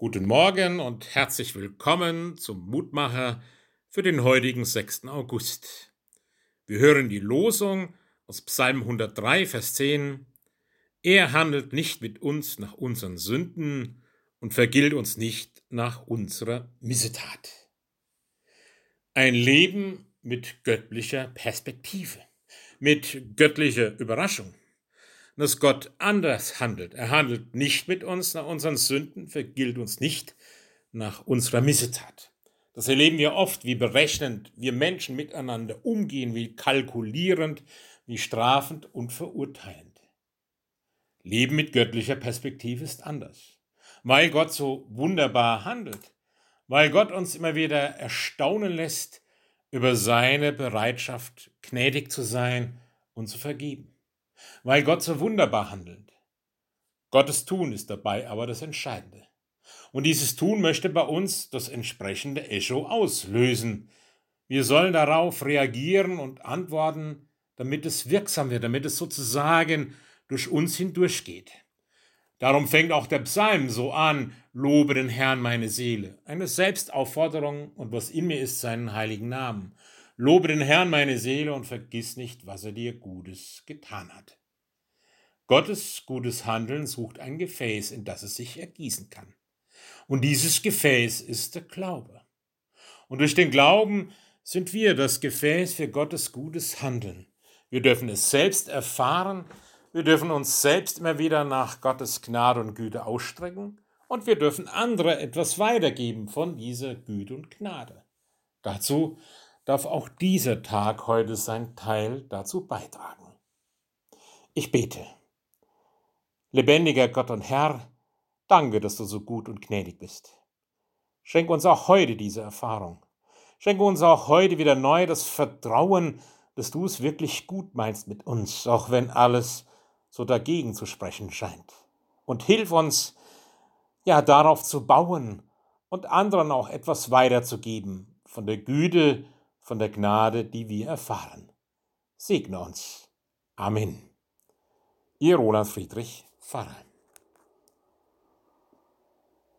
Guten Morgen und herzlich willkommen zum Mutmacher für den heutigen 6. August. Wir hören die Losung aus Psalm 103, Vers 10. Er handelt nicht mit uns nach unseren Sünden und vergilt uns nicht nach unserer Missetat. Ein Leben mit göttlicher Perspektive, mit göttlicher Überraschung dass Gott anders handelt. Er handelt nicht mit uns nach unseren Sünden, vergilt uns nicht nach unserer Missetat. Das erleben wir oft, wie berechnend wir Menschen miteinander umgehen, wie kalkulierend, wie strafend und verurteilend. Leben mit göttlicher Perspektive ist anders, weil Gott so wunderbar handelt, weil Gott uns immer wieder erstaunen lässt über seine Bereitschaft, gnädig zu sein und zu vergeben weil Gott so wunderbar handelt. Gottes Tun ist dabei aber das Entscheidende. Und dieses Tun möchte bei uns das entsprechende Echo auslösen. Wir sollen darauf reagieren und antworten, damit es wirksam wird, damit es sozusagen durch uns hindurchgeht. Darum fängt auch der Psalm so an, lobe den Herrn meine Seele. Eine Selbstaufforderung und was in mir ist, seinen heiligen Namen. Lobe den Herrn meine Seele und vergiss nicht, was er dir Gutes getan hat. Gottes gutes Handeln sucht ein Gefäß, in das es sich ergießen kann. Und dieses Gefäß ist der Glaube. Und durch den Glauben sind wir das Gefäß für Gottes gutes Handeln. Wir dürfen es selbst erfahren, wir dürfen uns selbst immer wieder nach Gottes Gnade und Güte ausstrecken und wir dürfen andere etwas weitergeben von dieser Güte und Gnade. Dazu darf auch dieser Tag heute sein Teil dazu beitragen. Ich bete. Lebendiger Gott und Herr, danke, dass du so gut und gnädig bist. Schenke uns auch heute diese Erfahrung. Schenke uns auch heute wieder neu das Vertrauen, dass du es wirklich gut meinst mit uns, auch wenn alles so dagegen zu sprechen scheint. Und hilf uns, ja, darauf zu bauen und anderen auch etwas weiterzugeben von der Güte, von der Gnade, die wir erfahren. Segne uns. Amen. Ihr Roland Friedrich Pfarrer.